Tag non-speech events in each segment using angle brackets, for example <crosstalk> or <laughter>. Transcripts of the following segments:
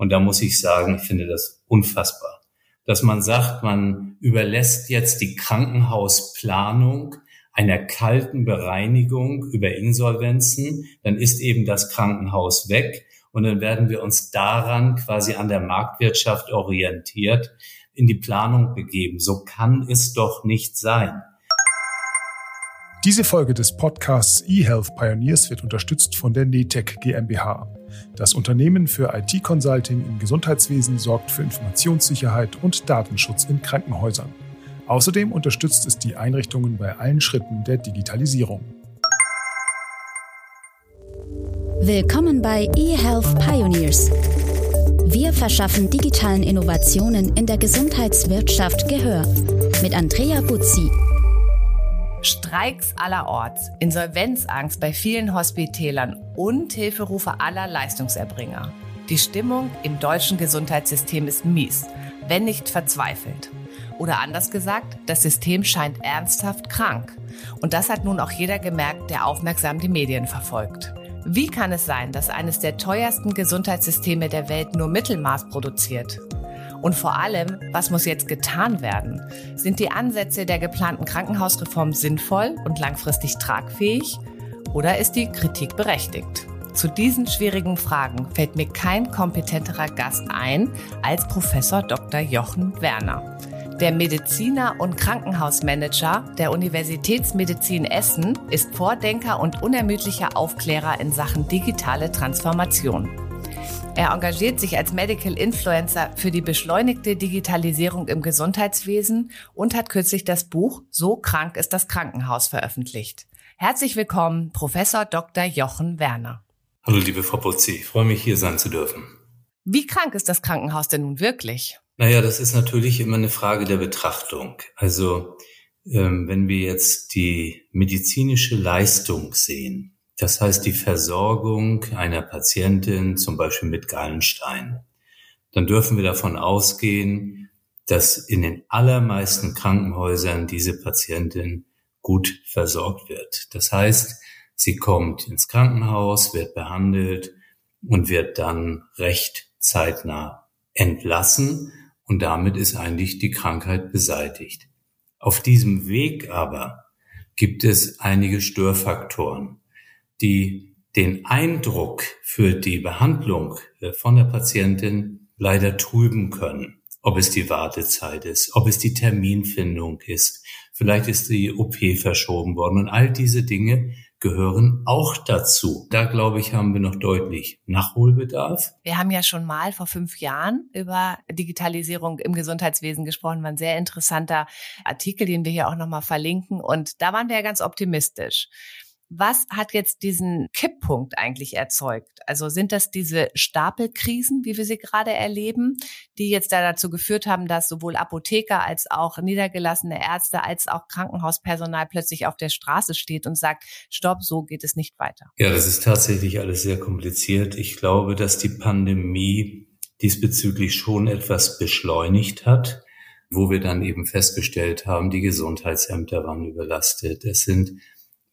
Und da muss ich sagen, ich finde das unfassbar, dass man sagt, man überlässt jetzt die Krankenhausplanung einer kalten Bereinigung über Insolvenzen, dann ist eben das Krankenhaus weg und dann werden wir uns daran quasi an der Marktwirtschaft orientiert in die Planung begeben. So kann es doch nicht sein. Diese Folge des Podcasts eHealth Pioneers wird unterstützt von der NETEC GmbH. Das Unternehmen für IT-Consulting im Gesundheitswesen sorgt für Informationssicherheit und Datenschutz in Krankenhäusern. Außerdem unterstützt es die Einrichtungen bei allen Schritten der Digitalisierung. Willkommen bei eHealth Pioneers. Wir verschaffen digitalen Innovationen in der Gesundheitswirtschaft Gehör mit Andrea Buzzi. Streiks allerorts, Insolvenzangst bei vielen Hospitälern und Hilferufe aller Leistungserbringer. Die Stimmung im deutschen Gesundheitssystem ist mies, wenn nicht verzweifelt. Oder anders gesagt, das System scheint ernsthaft krank. Und das hat nun auch jeder gemerkt, der aufmerksam die Medien verfolgt. Wie kann es sein, dass eines der teuersten Gesundheitssysteme der Welt nur Mittelmaß produziert? Und vor allem, was muss jetzt getan werden? Sind die Ansätze der geplanten Krankenhausreform sinnvoll und langfristig tragfähig? Oder ist die Kritik berechtigt? Zu diesen schwierigen Fragen fällt mir kein kompetenterer Gast ein als Professor Dr. Jochen Werner. Der Mediziner und Krankenhausmanager der Universitätsmedizin Essen ist Vordenker und unermüdlicher Aufklärer in Sachen digitale Transformation. Er engagiert sich als Medical Influencer für die beschleunigte Digitalisierung im Gesundheitswesen und hat kürzlich das Buch So krank ist das Krankenhaus veröffentlicht. Herzlich willkommen, Professor Dr. Jochen Werner. Hallo, liebe Frau Putzi, ich freue mich, hier sein zu dürfen. Wie krank ist das Krankenhaus denn nun wirklich? Naja, das ist natürlich immer eine Frage der Betrachtung. Also ähm, wenn wir jetzt die medizinische Leistung sehen, das heißt die Versorgung einer Patientin zum Beispiel mit Gallenstein, dann dürfen wir davon ausgehen, dass in den allermeisten Krankenhäusern diese Patientin gut versorgt wird. Das heißt, sie kommt ins Krankenhaus, wird behandelt und wird dann recht zeitnah entlassen und damit ist eigentlich die Krankheit beseitigt. Auf diesem Weg aber gibt es einige Störfaktoren, die den Eindruck für die Behandlung äh, von der Patientin leider trüben können. Ob es die Wartezeit ist, ob es die Terminfindung ist, vielleicht ist die OP verschoben worden und all diese Dinge gehören auch dazu. Da glaube ich, haben wir noch deutlich Nachholbedarf. Wir haben ja schon mal vor fünf Jahren über Digitalisierung im Gesundheitswesen gesprochen. War ein sehr interessanter Artikel, den wir hier auch nochmal verlinken. Und da waren wir ja ganz optimistisch. Was hat jetzt diesen Kipppunkt eigentlich erzeugt? Also sind das diese Stapelkrisen, wie wir sie gerade erleben, die jetzt da dazu geführt haben, dass sowohl Apotheker als auch niedergelassene Ärzte als auch Krankenhauspersonal plötzlich auf der Straße steht und sagt, stopp, so geht es nicht weiter? Ja, das ist tatsächlich alles sehr kompliziert. Ich glaube, dass die Pandemie diesbezüglich schon etwas beschleunigt hat wo wir dann eben festgestellt haben, die Gesundheitsämter waren überlastet. Es sind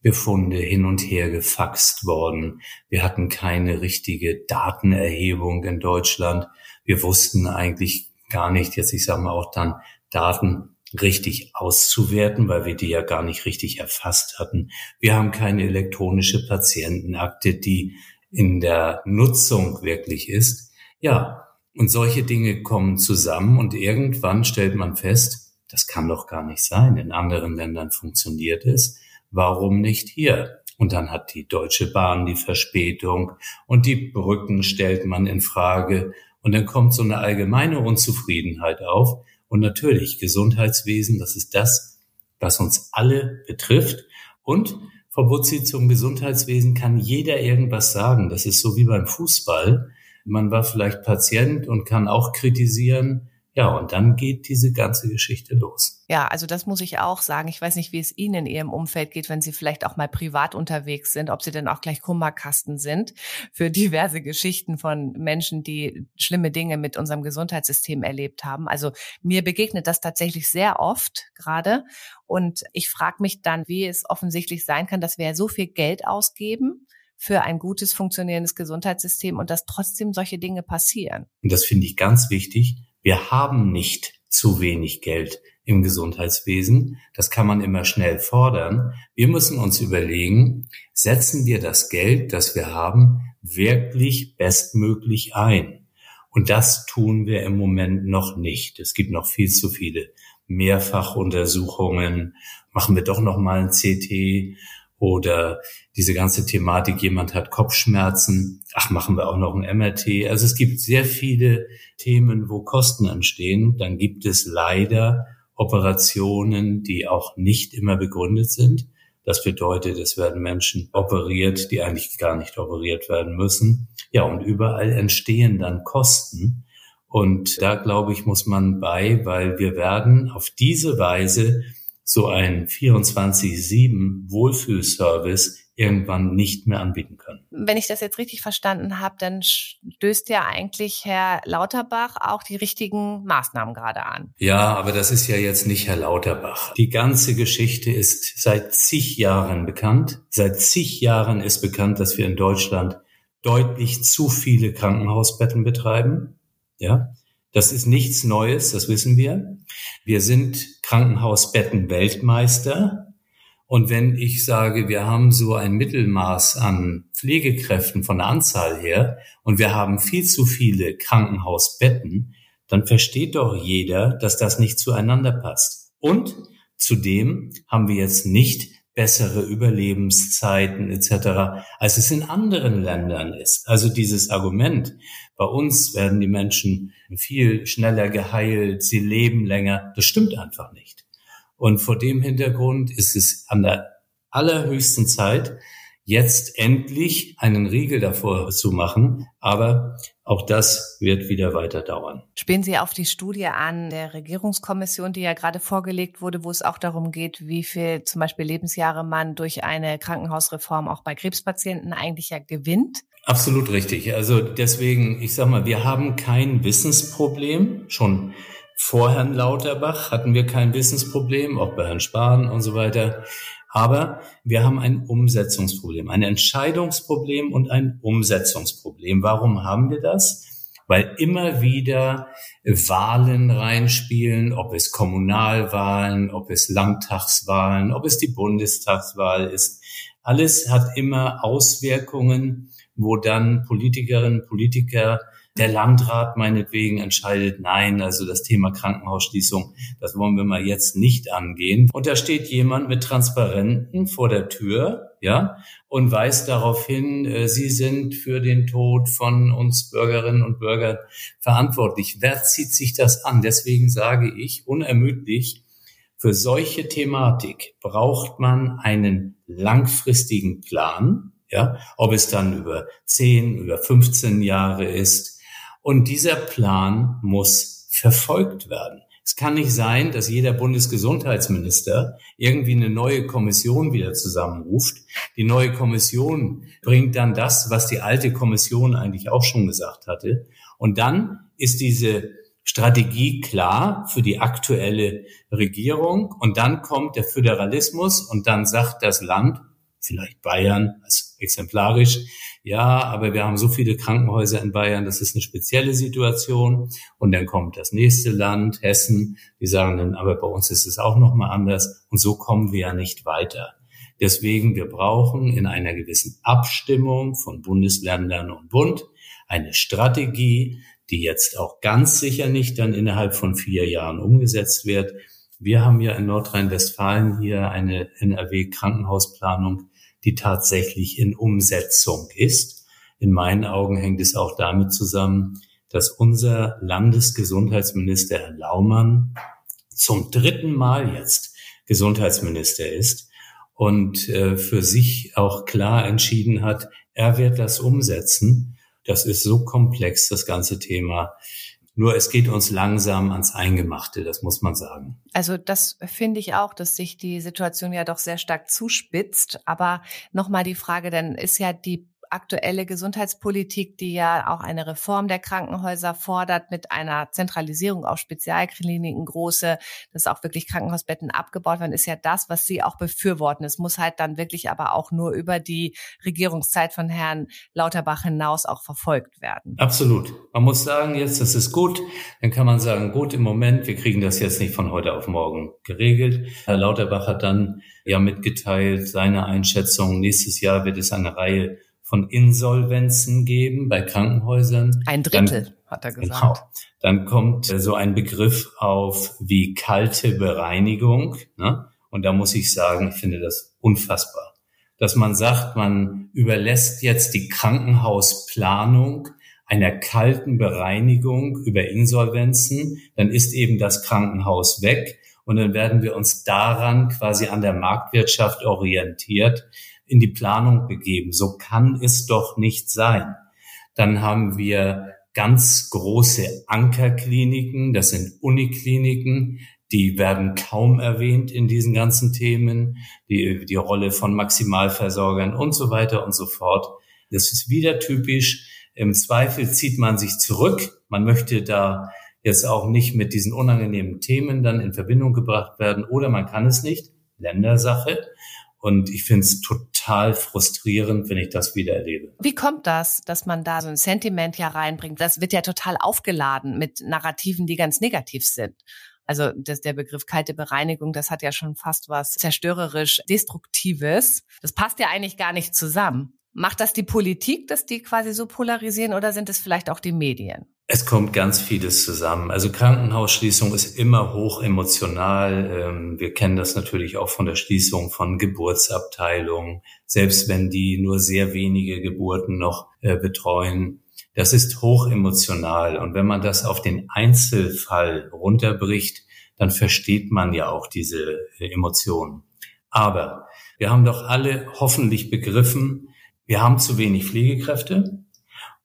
Befunde hin und her gefaxt worden. Wir hatten keine richtige Datenerhebung in Deutschland. Wir wussten eigentlich gar nicht, jetzt ich sage mal auch dann Daten richtig auszuwerten, weil wir die ja gar nicht richtig erfasst hatten. Wir haben keine elektronische Patientenakte, die in der Nutzung wirklich ist. Ja, und solche Dinge kommen zusammen und irgendwann stellt man fest, das kann doch gar nicht sein. In anderen Ländern funktioniert es warum nicht hier? Und dann hat die Deutsche Bahn die Verspätung und die Brücken stellt man in Frage und dann kommt so eine allgemeine Unzufriedenheit auf. Und natürlich Gesundheitswesen, das ist das, was uns alle betrifft. Und Frau Butzi, zum Gesundheitswesen kann jeder irgendwas sagen. Das ist so wie beim Fußball. Man war vielleicht Patient und kann auch kritisieren. Ja, und dann geht diese ganze Geschichte los. Ja, also das muss ich auch sagen. Ich weiß nicht, wie es Ihnen in Ihrem Umfeld geht, wenn Sie vielleicht auch mal privat unterwegs sind, ob Sie denn auch gleich Kummerkasten sind für diverse Geschichten von Menschen, die schlimme Dinge mit unserem Gesundheitssystem erlebt haben. Also mir begegnet das tatsächlich sehr oft gerade. Und ich frage mich dann, wie es offensichtlich sein kann, dass wir ja so viel Geld ausgeben für ein gutes funktionierendes Gesundheitssystem und dass trotzdem solche Dinge passieren. Und das finde ich ganz wichtig. Wir haben nicht zu wenig Geld im Gesundheitswesen. Das kann man immer schnell fordern. Wir müssen uns überlegen, setzen wir das Geld, das wir haben, wirklich bestmöglich ein? Und das tun wir im Moment noch nicht. Es gibt noch viel zu viele Mehrfachuntersuchungen. Machen wir doch noch mal ein CT oder diese ganze Thematik, jemand hat Kopfschmerzen, ach, machen wir auch noch ein MRT. Also es gibt sehr viele Themen, wo Kosten entstehen. Dann gibt es leider Operationen, die auch nicht immer begründet sind. Das bedeutet, es werden Menschen operiert, die eigentlich gar nicht operiert werden müssen. Ja, und überall entstehen dann Kosten. Und da, glaube ich, muss man bei, weil wir werden auf diese Weise so ein 24-7 Wohlfühlservice irgendwann nicht mehr anbieten können. Wenn ich das jetzt richtig verstanden habe, dann stößt ja eigentlich Herr Lauterbach auch die richtigen Maßnahmen gerade an. Ja, aber das ist ja jetzt nicht Herr Lauterbach. Die ganze Geschichte ist seit zig Jahren bekannt. Seit zig Jahren ist bekannt, dass wir in Deutschland deutlich zu viele Krankenhausbetten betreiben. Ja, das ist nichts Neues, das wissen wir. Wir sind Krankenhausbetten-Weltmeister. Und wenn ich sage, wir haben so ein Mittelmaß an Pflegekräften von der Anzahl her und wir haben viel zu viele Krankenhausbetten, dann versteht doch jeder, dass das nicht zueinander passt. Und zudem haben wir jetzt nicht bessere Überlebenszeiten etc., als es in anderen Ländern ist. Also dieses Argument, bei uns werden die Menschen viel schneller geheilt, sie leben länger, das stimmt einfach nicht. Und vor dem Hintergrund ist es an der allerhöchsten Zeit, jetzt endlich einen Riegel davor zu machen. Aber auch das wird wieder weiter dauern. Spielen Sie auf die Studie an der Regierungskommission, die ja gerade vorgelegt wurde, wo es auch darum geht, wie viel zum Beispiel Lebensjahre man durch eine Krankenhausreform auch bei Krebspatienten eigentlich ja gewinnt? Absolut richtig. Also deswegen, ich sag mal, wir haben kein Wissensproblem. Schon vor Herrn Lauterbach hatten wir kein Wissensproblem, auch bei Herrn Spahn und so weiter. Aber wir haben ein Umsetzungsproblem, ein Entscheidungsproblem und ein Umsetzungsproblem. Warum haben wir das? Weil immer wieder Wahlen reinspielen, ob es Kommunalwahlen, ob es Landtagswahlen, ob es die Bundestagswahl ist. Alles hat immer Auswirkungen, wo dann Politikerinnen, Politiker der Landrat meinetwegen entscheidet, nein, also das Thema Krankenhausschließung, das wollen wir mal jetzt nicht angehen. Und da steht jemand mit Transparenten vor der Tür, ja, und weist darauf hin, äh, sie sind für den Tod von uns Bürgerinnen und Bürgern verantwortlich. Wer zieht sich das an? Deswegen sage ich unermüdlich, für solche Thematik braucht man einen langfristigen Plan, ja, ob es dann über 10, über 15 Jahre ist, und dieser Plan muss verfolgt werden. Es kann nicht sein, dass jeder Bundesgesundheitsminister irgendwie eine neue Kommission wieder zusammenruft. Die neue Kommission bringt dann das, was die alte Kommission eigentlich auch schon gesagt hatte. Und dann ist diese Strategie klar für die aktuelle Regierung. Und dann kommt der Föderalismus und dann sagt das Land, vielleicht Bayern als exemplarisch. Ja, aber wir haben so viele Krankenhäuser in Bayern, das ist eine spezielle Situation. Und dann kommt das nächste Land, Hessen, die sagen dann, aber bei uns ist es auch nochmal anders. Und so kommen wir ja nicht weiter. Deswegen, wir brauchen in einer gewissen Abstimmung von Bundesländern und Bund eine Strategie, die jetzt auch ganz sicher nicht dann innerhalb von vier Jahren umgesetzt wird. Wir haben ja in Nordrhein-Westfalen hier eine NRW-Krankenhausplanung die tatsächlich in Umsetzung ist. In meinen Augen hängt es auch damit zusammen, dass unser Landesgesundheitsminister Herr Laumann zum dritten Mal jetzt Gesundheitsminister ist und äh, für sich auch klar entschieden hat, er wird das umsetzen. Das ist so komplex, das ganze Thema. Nur es geht uns langsam ans Eingemachte, das muss man sagen. Also das finde ich auch, dass sich die Situation ja doch sehr stark zuspitzt. Aber nochmal die Frage, dann ist ja die aktuelle Gesundheitspolitik, die ja auch eine Reform der Krankenhäuser fordert mit einer Zentralisierung auf Spezialkliniken, große, dass auch wirklich Krankenhausbetten abgebaut werden, ist ja das, was Sie auch befürworten. Es muss halt dann wirklich aber auch nur über die Regierungszeit von Herrn Lauterbach hinaus auch verfolgt werden. Absolut. Man muss sagen, jetzt, das ist gut. Dann kann man sagen, gut, im Moment, wir kriegen das jetzt nicht von heute auf morgen geregelt. Herr Lauterbach hat dann ja mitgeteilt, seine Einschätzung, nächstes Jahr wird es eine Reihe von Insolvenzen geben bei Krankenhäusern. Ein Drittel, dann, hat er gesagt. Genau. Dann kommt äh, so ein Begriff auf wie kalte Bereinigung. Ne? Und da muss ich sagen, ich finde das unfassbar. Dass man sagt, man überlässt jetzt die Krankenhausplanung einer kalten Bereinigung über Insolvenzen, dann ist eben das Krankenhaus weg und dann werden wir uns daran quasi an der Marktwirtschaft orientiert in die Planung begeben. So kann es doch nicht sein. Dann haben wir ganz große Ankerkliniken, das sind Unikliniken, die werden kaum erwähnt in diesen ganzen Themen, die, die Rolle von Maximalversorgern und so weiter und so fort. Das ist wieder typisch. Im Zweifel zieht man sich zurück. Man möchte da jetzt auch nicht mit diesen unangenehmen Themen dann in Verbindung gebracht werden oder man kann es nicht. Ländersache. Und ich finde es total frustrierend, wenn ich das wieder erlebe. Wie kommt das, dass man da so ein Sentiment ja reinbringt? Das wird ja total aufgeladen mit Narrativen, die ganz negativ sind. Also das, der Begriff kalte Bereinigung, das hat ja schon fast was zerstörerisch Destruktives. Das passt ja eigentlich gar nicht zusammen. Macht das die Politik, dass die quasi so polarisieren oder sind es vielleicht auch die Medien? Es kommt ganz vieles zusammen. Also Krankenhausschließung ist immer hoch emotional. Ähm, wir kennen das natürlich auch von der Schließung von Geburtsabteilungen, selbst wenn die nur sehr wenige Geburten noch äh, betreuen. Das ist hoch emotional. Und wenn man das auf den Einzelfall runterbricht, dann versteht man ja auch diese äh, Emotionen. Aber wir haben doch alle hoffentlich begriffen, wir haben zu wenig Pflegekräfte.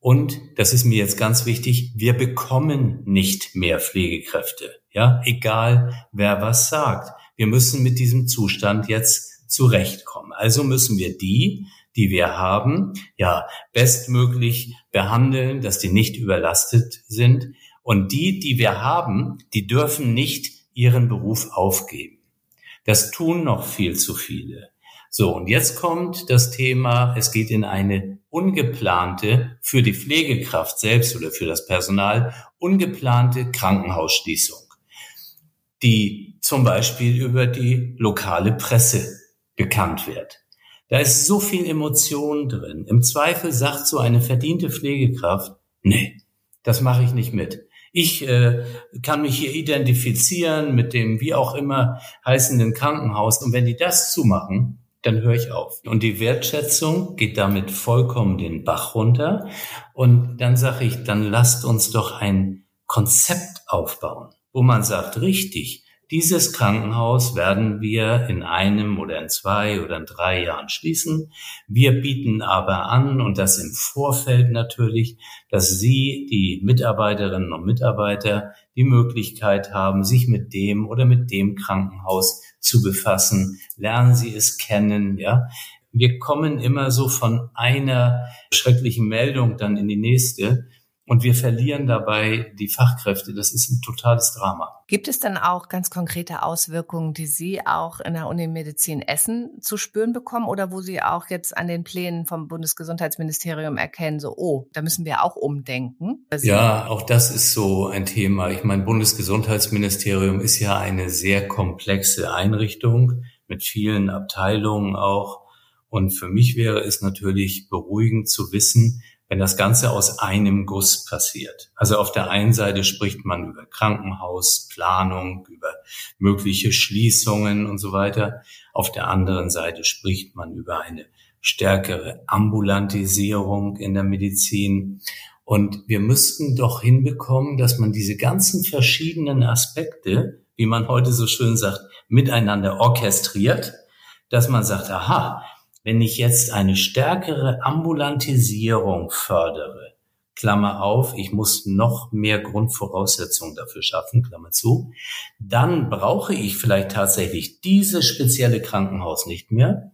Und das ist mir jetzt ganz wichtig, wir bekommen nicht mehr Pflegekräfte. Ja, egal wer was sagt. Wir müssen mit diesem Zustand jetzt zurechtkommen. Also müssen wir die, die wir haben, ja, bestmöglich behandeln, dass die nicht überlastet sind. Und die, die wir haben, die dürfen nicht ihren Beruf aufgeben. Das tun noch viel zu viele. So, und jetzt kommt das Thema, es geht in eine ungeplante, für die Pflegekraft selbst oder für das Personal, ungeplante Krankenhausschließung, die zum Beispiel über die lokale Presse bekannt wird. Da ist so viel Emotion drin. Im Zweifel sagt so eine verdiente Pflegekraft, nee, das mache ich nicht mit. Ich äh, kann mich hier identifizieren mit dem wie auch immer heißenden Krankenhaus. Und wenn die das zumachen, dann höre ich auf. Und die Wertschätzung geht damit vollkommen den Bach runter. Und dann sage ich, dann lasst uns doch ein Konzept aufbauen, wo man sagt, richtig, dieses Krankenhaus werden wir in einem oder in zwei oder in drei Jahren schließen. Wir bieten aber an, und das im Vorfeld natürlich, dass Sie, die Mitarbeiterinnen und Mitarbeiter, die Möglichkeit haben, sich mit dem oder mit dem Krankenhaus zu befassen. Lernen Sie es kennen, ja. Wir kommen immer so von einer schrecklichen Meldung dann in die nächste. Und wir verlieren dabei die Fachkräfte. Das ist ein totales Drama. Gibt es dann auch ganz konkrete Auswirkungen, die Sie auch in der Unimedizin Essen zu spüren bekommen oder wo Sie auch jetzt an den Plänen vom Bundesgesundheitsministerium erkennen, so, oh, da müssen wir auch umdenken? Also ja, auch das ist so ein Thema. Ich meine, Bundesgesundheitsministerium ist ja eine sehr komplexe Einrichtung mit vielen Abteilungen auch. Und für mich wäre es natürlich beruhigend zu wissen, wenn das Ganze aus einem Guss passiert. Also auf der einen Seite spricht man über Krankenhausplanung, über mögliche Schließungen und so weiter. Auf der anderen Seite spricht man über eine stärkere Ambulantisierung in der Medizin. Und wir müssten doch hinbekommen, dass man diese ganzen verschiedenen Aspekte, wie man heute so schön sagt, miteinander orchestriert, dass man sagt, aha, wenn ich jetzt eine stärkere Ambulantisierung fördere, Klammer auf, ich muss noch mehr Grundvoraussetzungen dafür schaffen, Klammer zu, dann brauche ich vielleicht tatsächlich dieses spezielle Krankenhaus nicht mehr.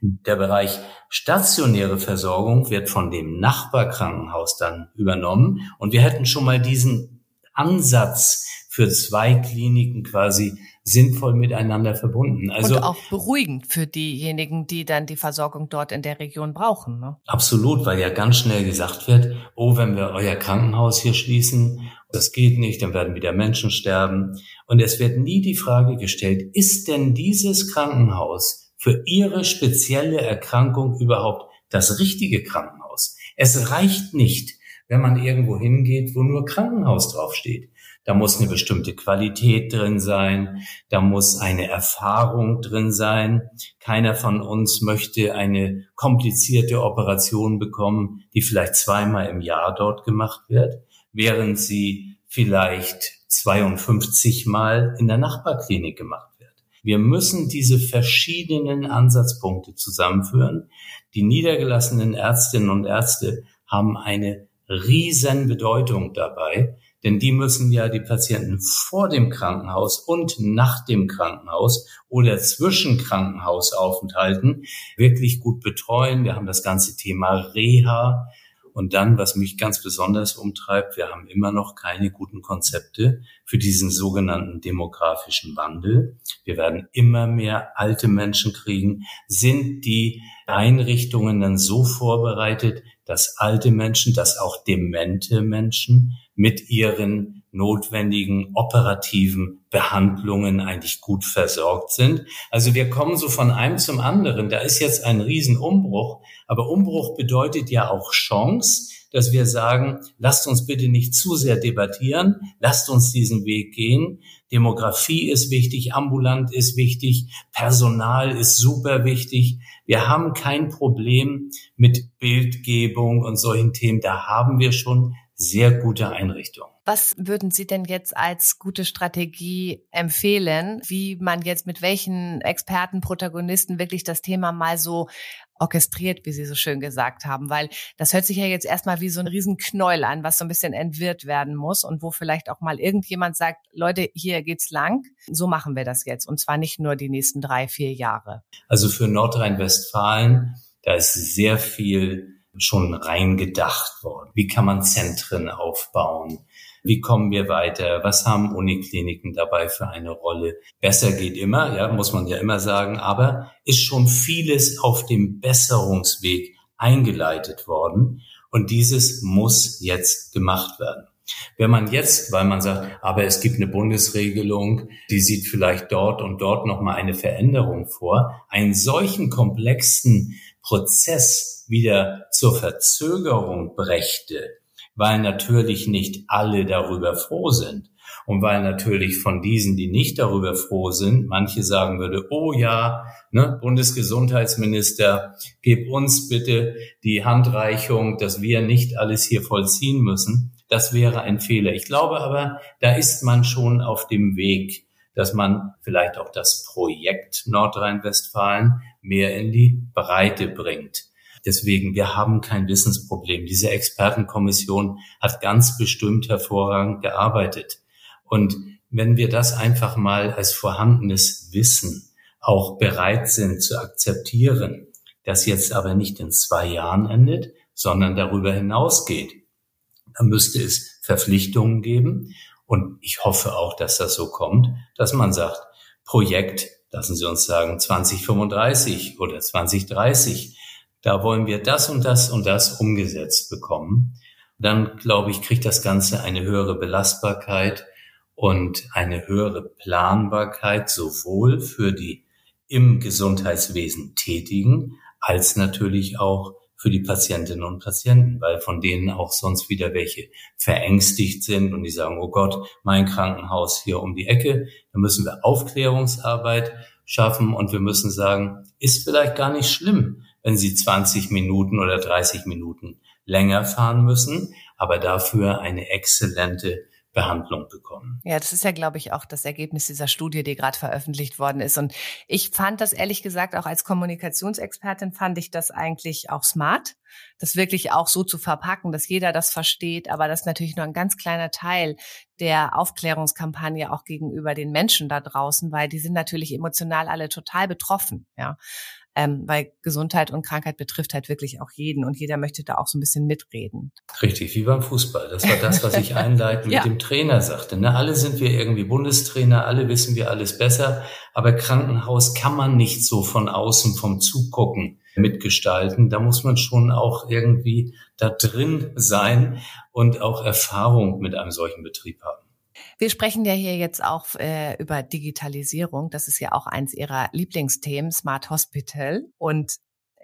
Der Bereich stationäre Versorgung wird von dem Nachbarkrankenhaus dann übernommen. Und wir hätten schon mal diesen Ansatz für zwei Kliniken quasi sinnvoll miteinander verbunden. Also und auch beruhigend für diejenigen, die dann die Versorgung dort in der Region brauchen. Ne? Absolut, weil ja ganz schnell gesagt wird, oh, wenn wir euer Krankenhaus hier schließen, das geht nicht, dann werden wieder Menschen sterben. Und es wird nie die Frage gestellt, ist denn dieses Krankenhaus für Ihre spezielle Erkrankung überhaupt das richtige Krankenhaus? Es reicht nicht, wenn man irgendwo hingeht, wo nur Krankenhaus draufsteht. Da muss eine bestimmte Qualität drin sein. Da muss eine Erfahrung drin sein. Keiner von uns möchte eine komplizierte Operation bekommen, die vielleicht zweimal im Jahr dort gemacht wird, während sie vielleicht 52 Mal in der Nachbarklinik gemacht wird. Wir müssen diese verschiedenen Ansatzpunkte zusammenführen. Die niedergelassenen Ärztinnen und Ärzte haben eine riesen Bedeutung dabei, denn die müssen ja die Patienten vor dem Krankenhaus und nach dem Krankenhaus oder zwischen Krankenhausaufenthalten wirklich gut betreuen. Wir haben das ganze Thema Reha. Und dann, was mich ganz besonders umtreibt, wir haben immer noch keine guten Konzepte für diesen sogenannten demografischen Wandel. Wir werden immer mehr alte Menschen kriegen. Sind die Einrichtungen dann so vorbereitet, dass alte Menschen, dass auch demente Menschen mit ihren notwendigen operativen Behandlungen eigentlich gut versorgt sind. Also wir kommen so von einem zum anderen. Da ist jetzt ein Riesenumbruch. Aber Umbruch bedeutet ja auch Chance, dass wir sagen, lasst uns bitte nicht zu sehr debattieren, lasst uns diesen Weg gehen. Demografie ist wichtig, ambulant ist wichtig, Personal ist super wichtig. Wir haben kein Problem mit Bildgebung und solchen Themen. Da haben wir schon sehr gute Einrichtung. Was würden Sie denn jetzt als gute Strategie empfehlen, wie man jetzt mit welchen Experten, Protagonisten wirklich das Thema mal so orchestriert, wie Sie so schön gesagt haben, weil das hört sich ja jetzt erstmal wie so ein Riesenknäuel an, was so ein bisschen entwirrt werden muss und wo vielleicht auch mal irgendjemand sagt, Leute, hier geht's lang, so machen wir das jetzt und zwar nicht nur die nächsten drei, vier Jahre. Also für Nordrhein-Westfalen, da ist sehr viel schon reingedacht worden. Wie kann man Zentren aufbauen? Wie kommen wir weiter? Was haben Unikliniken dabei für eine Rolle? Besser geht immer, ja, muss man ja immer sagen, aber ist schon vieles auf dem Besserungsweg eingeleitet worden. Und dieses muss jetzt gemacht werden. Wenn man jetzt, weil man sagt, aber es gibt eine Bundesregelung, die sieht vielleicht dort und dort nochmal eine Veränderung vor, einen solchen komplexen Prozess wieder zur Verzögerung brächte, weil natürlich nicht alle darüber froh sind. Und weil natürlich von diesen, die nicht darüber froh sind, manche sagen würde, oh ja, ne, Bundesgesundheitsminister, gib uns bitte die Handreichung, dass wir nicht alles hier vollziehen müssen. Das wäre ein Fehler. Ich glaube aber, da ist man schon auf dem Weg, dass man vielleicht auch das Projekt Nordrhein-Westfalen mehr in die Breite bringt. Deswegen, wir haben kein Wissensproblem. Diese Expertenkommission hat ganz bestimmt hervorragend gearbeitet. Und wenn wir das einfach mal als vorhandenes Wissen auch bereit sind zu akzeptieren, das jetzt aber nicht in zwei Jahren endet, sondern darüber hinausgeht, dann müsste es Verpflichtungen geben. Und ich hoffe auch, dass das so kommt, dass man sagt, Projekt, lassen Sie uns sagen, 2035 oder 2030 da wollen wir das und das und das umgesetzt bekommen. Dann, glaube ich, kriegt das Ganze eine höhere Belastbarkeit und eine höhere Planbarkeit sowohl für die im Gesundheitswesen Tätigen als natürlich auch für die Patientinnen und Patienten, weil von denen auch sonst wieder welche verängstigt sind und die sagen, oh Gott, mein Krankenhaus hier um die Ecke, da müssen wir Aufklärungsarbeit schaffen und wir müssen sagen, ist vielleicht gar nicht schlimm, wenn sie 20 Minuten oder 30 Minuten länger fahren müssen, aber dafür eine exzellente Behandlung bekommen. Ja, das ist ja, glaube ich, auch das Ergebnis dieser Studie, die gerade veröffentlicht worden ist. Und ich fand das ehrlich gesagt auch als Kommunikationsexpertin fand ich das eigentlich auch smart, das wirklich auch so zu verpacken, dass jeder das versteht. Aber das ist natürlich nur ein ganz kleiner Teil der Aufklärungskampagne auch gegenüber den Menschen da draußen, weil die sind natürlich emotional alle total betroffen. Ja, ähm, weil Gesundheit und Krankheit betrifft halt wirklich auch jeden und jeder möchte da auch so ein bisschen mitreden. Richtig, wie beim Fußball. Das war das, was ich <laughs> einleitend mit ja. dem Trainer sagte. Ne? Alle sind wir irgendwie Bundestrainer, alle wissen wir alles besser, aber Krankenhaus kann man nicht so von außen vom Zugucken mitgestalten. Da muss man schon auch irgendwie da drin sein und auch Erfahrung mit einem solchen Betrieb haben. Wir sprechen ja hier jetzt auch äh, über Digitalisierung. Das ist ja auch eins Ihrer Lieblingsthemen, Smart Hospital. Und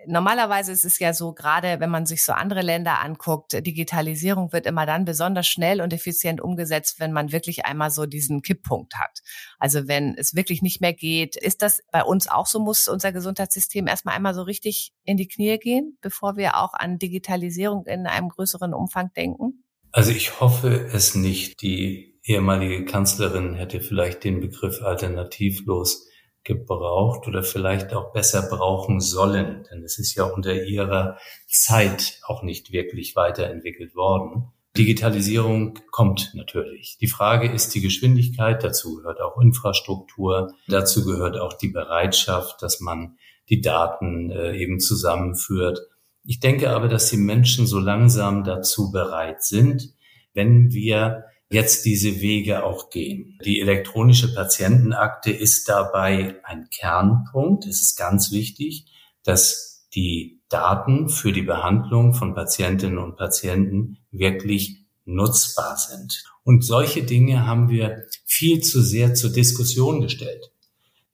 normalerweise ist es ja so, gerade wenn man sich so andere Länder anguckt, Digitalisierung wird immer dann besonders schnell und effizient umgesetzt, wenn man wirklich einmal so diesen Kipppunkt hat. Also wenn es wirklich nicht mehr geht. Ist das bei uns auch so? Muss unser Gesundheitssystem erstmal einmal so richtig in die Knie gehen, bevor wir auch an Digitalisierung in einem größeren Umfang denken? Also ich hoffe es nicht. Die ehemalige Kanzlerin hätte vielleicht den Begriff alternativlos gebraucht oder vielleicht auch besser brauchen sollen, denn es ist ja unter ihrer Zeit auch nicht wirklich weiterentwickelt worden. Digitalisierung kommt natürlich. Die Frage ist die Geschwindigkeit, dazu gehört auch Infrastruktur, dazu gehört auch die Bereitschaft, dass man die Daten äh, eben zusammenführt. Ich denke aber, dass die Menschen so langsam dazu bereit sind, wenn wir jetzt diese Wege auch gehen. Die elektronische Patientenakte ist dabei ein Kernpunkt. Es ist ganz wichtig, dass die Daten für die Behandlung von Patientinnen und Patienten wirklich nutzbar sind. Und solche Dinge haben wir viel zu sehr zur Diskussion gestellt.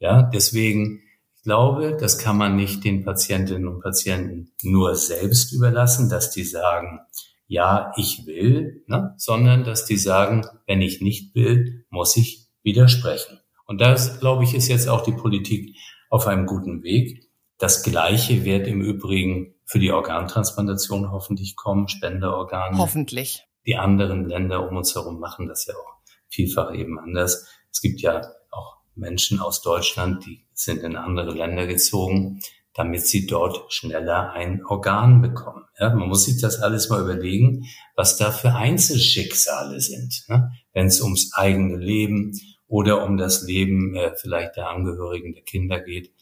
Ja, deswegen ich glaube, das kann man nicht den Patientinnen und Patienten nur selbst überlassen, dass die sagen, ja, ich will, ne? sondern dass die sagen, wenn ich nicht will, muss ich widersprechen. Und das, glaube ich, ist jetzt auch die Politik auf einem guten Weg. Das Gleiche wird im Übrigen für die Organtransplantation hoffentlich kommen, Spenderorgane. Hoffentlich. Die anderen Länder um uns herum machen das ja auch vielfach eben anders. Es gibt ja auch Menschen aus Deutschland, die sind in andere Länder gezogen, damit sie dort schneller ein Organ bekommen. Ja, man muss sich das alles mal überlegen, was da für Einzelschicksale sind, ne? wenn es ums eigene Leben oder um das Leben äh, vielleicht der Angehörigen der Kinder geht.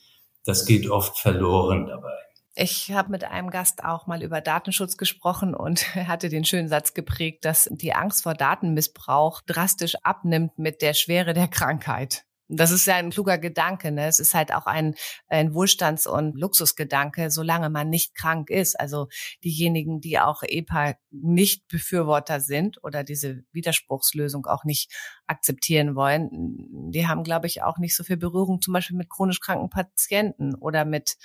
Das geht oft verloren dabei. Ich habe mit einem Gast auch mal über Datenschutz gesprochen und <laughs> er hatte den schönen Satz geprägt, dass die Angst vor Datenmissbrauch drastisch abnimmt mit der Schwere der Krankheit. Das ist ja ein kluger Gedanke. Ne? Es ist halt auch ein, ein Wohlstands- und Luxusgedanke, solange man nicht krank ist. Also diejenigen, die auch EPA nicht Befürworter sind oder diese Widerspruchslösung auch nicht akzeptieren wollen, die haben, glaube ich, auch nicht so viel Berührung zum Beispiel mit chronisch kranken Patienten oder mit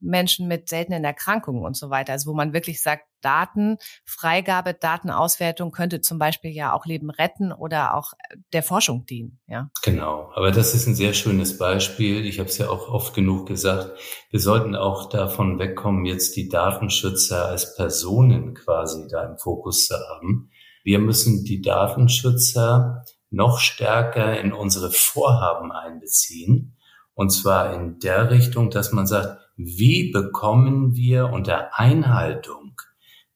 Menschen mit seltenen Erkrankungen und so weiter. Also wo man wirklich sagt, Datenfreigabe, Datenauswertung könnte zum Beispiel ja auch Leben retten oder auch der Forschung dienen. Ja. Genau, aber das ist ein sehr schönes Beispiel. Ich habe es ja auch oft genug gesagt. Wir sollten auch davon wegkommen, jetzt die Datenschützer als Personen quasi da im Fokus zu haben. Wir müssen die Datenschützer noch stärker in unsere Vorhaben einbeziehen. Und zwar in der Richtung, dass man sagt, wie bekommen wir unter Einhaltung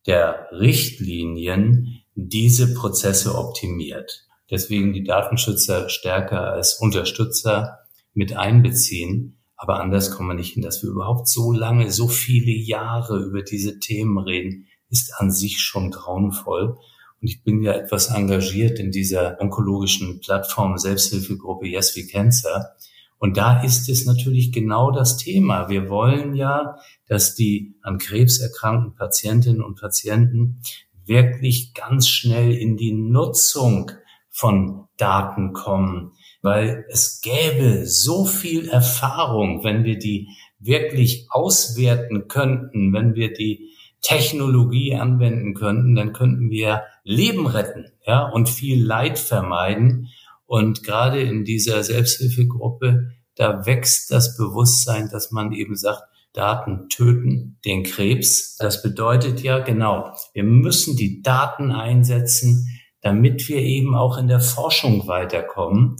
der Richtlinien diese Prozesse optimiert. Deswegen die Datenschützer stärker als Unterstützer mit einbeziehen. Aber anders kommen wir nicht hin, dass wir überhaupt so lange, so viele Jahre über diese Themen reden, ist an sich schon grauenvoll. Und ich bin ja etwas engagiert in dieser onkologischen Plattform Selbsthilfegruppe Yes We Cancer. Und da ist es natürlich genau das Thema. Wir wollen ja, dass die an Krebs erkrankten Patientinnen und Patienten wirklich ganz schnell in die Nutzung von Daten kommen, weil es gäbe so viel Erfahrung, wenn wir die wirklich auswerten könnten, wenn wir die Technologie anwenden könnten, dann könnten wir Leben retten, ja, und viel Leid vermeiden. Und gerade in dieser Selbsthilfegruppe, da wächst das Bewusstsein, dass man eben sagt, Daten töten den Krebs. Das bedeutet ja genau, wir müssen die Daten einsetzen, damit wir eben auch in der Forschung weiterkommen.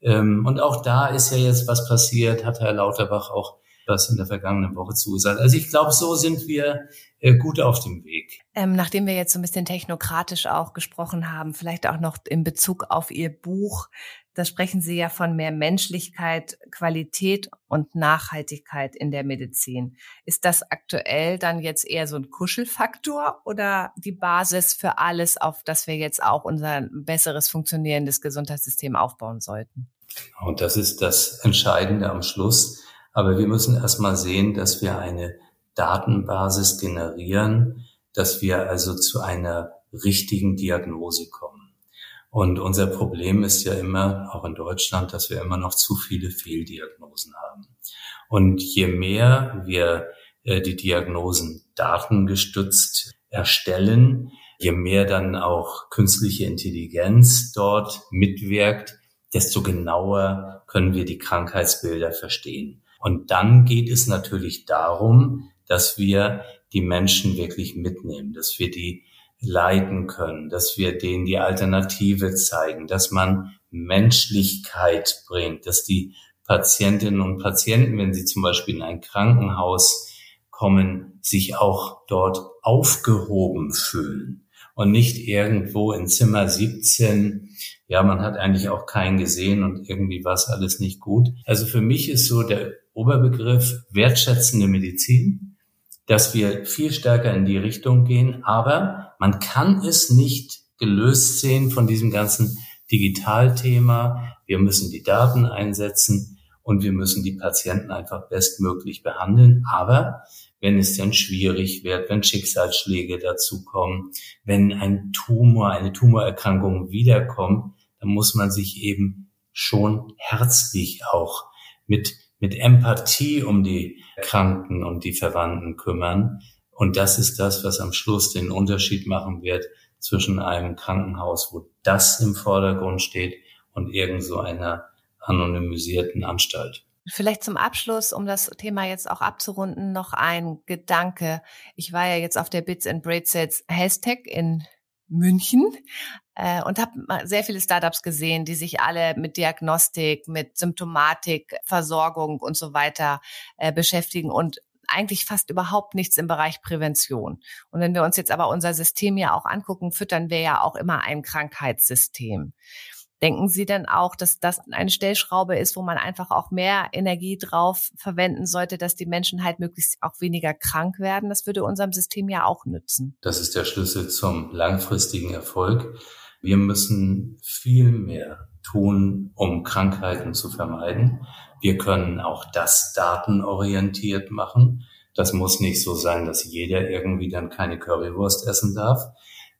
Ähm, und auch da ist ja jetzt was passiert, hat Herr Lauterbach auch was in der vergangenen Woche zugesagt. Also ich glaube, so sind wir äh, gut auf dem Weg. Ähm, nachdem wir jetzt so ein bisschen technokratisch auch gesprochen haben, vielleicht auch noch in Bezug auf Ihr Buch, da sprechen Sie ja von mehr Menschlichkeit, Qualität und Nachhaltigkeit in der Medizin. Ist das aktuell dann jetzt eher so ein Kuschelfaktor oder die Basis für alles, auf das wir jetzt auch unser besseres funktionierendes Gesundheitssystem aufbauen sollten? Und das ist das Entscheidende am Schluss. Aber wir müssen erstmal sehen, dass wir eine Datenbasis generieren, dass wir also zu einer richtigen Diagnose kommen. Und unser Problem ist ja immer, auch in Deutschland, dass wir immer noch zu viele Fehldiagnosen haben. Und je mehr wir äh, die Diagnosen datengestützt erstellen, je mehr dann auch künstliche Intelligenz dort mitwirkt, desto genauer können wir die Krankheitsbilder verstehen. Und dann geht es natürlich darum, dass wir die Menschen wirklich mitnehmen, dass wir die leiten können, dass wir denen die Alternative zeigen, dass man Menschlichkeit bringt, dass die Patientinnen und Patienten, wenn sie zum Beispiel in ein Krankenhaus kommen, sich auch dort aufgehoben fühlen und nicht irgendwo in Zimmer 17, ja, man hat eigentlich auch keinen gesehen und irgendwie war es alles nicht gut. Also für mich ist so der Oberbegriff wertschätzende Medizin dass wir viel stärker in die Richtung gehen. Aber man kann es nicht gelöst sehen von diesem ganzen Digitalthema. Wir müssen die Daten einsetzen und wir müssen die Patienten einfach bestmöglich behandeln. Aber wenn es dann schwierig wird, wenn Schicksalsschläge dazukommen, wenn ein Tumor, eine Tumorerkrankung wiederkommt, dann muss man sich eben schon herzlich auch mit mit Empathie um die Kranken und die Verwandten kümmern. Und das ist das, was am Schluss den Unterschied machen wird zwischen einem Krankenhaus, wo das im Vordergrund steht und irgend so einer anonymisierten Anstalt. Vielleicht zum Abschluss, um das Thema jetzt auch abzurunden, noch ein Gedanke. Ich war ja jetzt auf der Bits and Braidsells Hashtag in München äh, und habe sehr viele Startups gesehen, die sich alle mit Diagnostik, mit Symptomatik, Versorgung und so weiter äh, beschäftigen und eigentlich fast überhaupt nichts im Bereich Prävention. Und wenn wir uns jetzt aber unser System ja auch angucken, füttern wir ja auch immer ein Krankheitssystem. Denken Sie denn auch, dass das eine Stellschraube ist, wo man einfach auch mehr Energie drauf verwenden sollte, dass die Menschen halt möglichst auch weniger krank werden? Das würde unserem System ja auch nützen. Das ist der Schlüssel zum langfristigen Erfolg. Wir müssen viel mehr tun, um Krankheiten zu vermeiden. Wir können auch das datenorientiert machen. Das muss nicht so sein, dass jeder irgendwie dann keine Currywurst essen darf.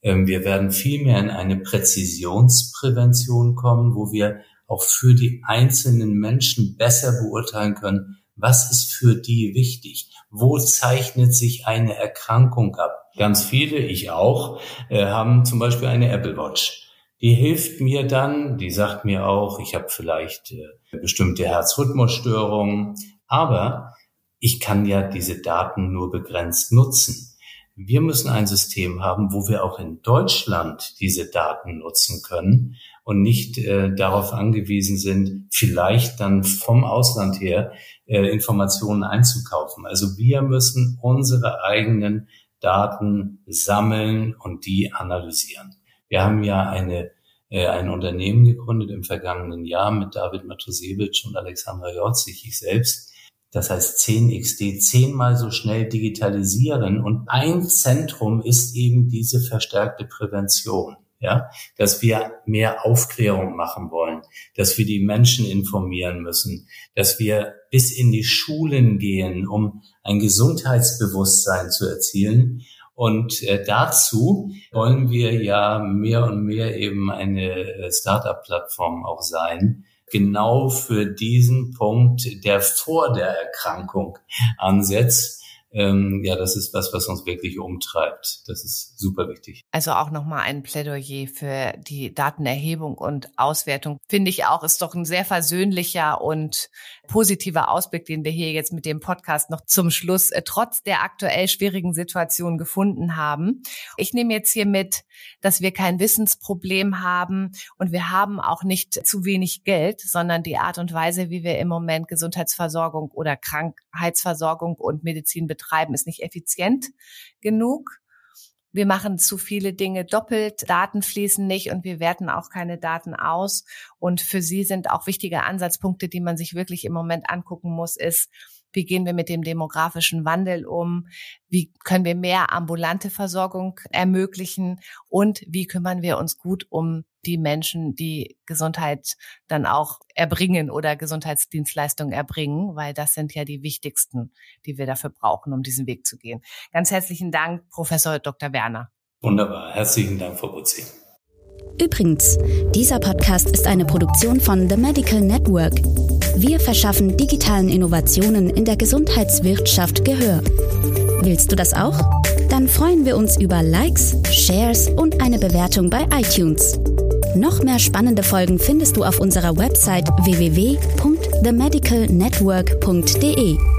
Ähm, wir werden vielmehr in eine Präzisionsprävention kommen, wo wir auch für die einzelnen Menschen besser beurteilen können, was ist für die wichtig? Wo zeichnet sich eine Erkrankung ab? Ganz viele, ich auch, äh, haben zum Beispiel eine Apple Watch. Die hilft mir dann, die sagt mir auch, ich habe vielleicht äh, bestimmte Herzrhythmusstörungen, aber ich kann ja diese Daten nur begrenzt nutzen. Wir müssen ein System haben, wo wir auch in Deutschland diese Daten nutzen können und nicht äh, darauf angewiesen sind, vielleicht dann vom Ausland her äh, Informationen einzukaufen. Also wir müssen unsere eigenen Daten sammeln und die analysieren. Wir haben ja eine, äh, ein Unternehmen gegründet im vergangenen Jahr mit David Matusewitsch und Alexandra Jorzig, ich selbst, das heißt 10xd, zehnmal so schnell digitalisieren. Und ein Zentrum ist eben diese verstärkte Prävention. Ja, dass wir mehr Aufklärung machen wollen, dass wir die Menschen informieren müssen, dass wir bis in die Schulen gehen, um ein Gesundheitsbewusstsein zu erzielen. Und äh, dazu wollen wir ja mehr und mehr eben eine äh, Startup-Plattform auch sein, genau für diesen Punkt, der vor der Erkrankung ansetzt. Ähm, ja, das ist was, was uns wirklich umtreibt. Das ist super wichtig. Also auch nochmal ein Plädoyer für die Datenerhebung und Auswertung. Finde ich auch, ist doch ein sehr versöhnlicher und positiver Ausblick, den wir hier jetzt mit dem Podcast noch zum Schluss äh, trotz der aktuell schwierigen Situation gefunden haben. Ich nehme jetzt hier mit, dass wir kein Wissensproblem haben und wir haben auch nicht zu wenig Geld, sondern die Art und Weise, wie wir im Moment Gesundheitsversorgung oder Krankheitsversorgung und Medizin betreiben, ist nicht effizient genug. Wir machen zu viele Dinge doppelt, Daten fließen nicht und wir werten auch keine Daten aus. Und für Sie sind auch wichtige Ansatzpunkte, die man sich wirklich im Moment angucken muss, ist, wie gehen wir mit dem demografischen Wandel um? Wie können wir mehr ambulante Versorgung ermöglichen? Und wie kümmern wir uns gut um die Menschen, die Gesundheit dann auch erbringen oder Gesundheitsdienstleistungen erbringen? Weil das sind ja die wichtigsten, die wir dafür brauchen, um diesen Weg zu gehen. Ganz herzlichen Dank, Professor Dr. Werner. Wunderbar. Herzlichen Dank, Frau Butzi. Übrigens, dieser Podcast ist eine Produktion von The Medical Network. Wir verschaffen digitalen Innovationen in der Gesundheitswirtschaft Gehör. Willst du das auch? Dann freuen wir uns über Likes, Shares und eine Bewertung bei iTunes. Noch mehr spannende Folgen findest du auf unserer Website www.themedicalnetwork.de.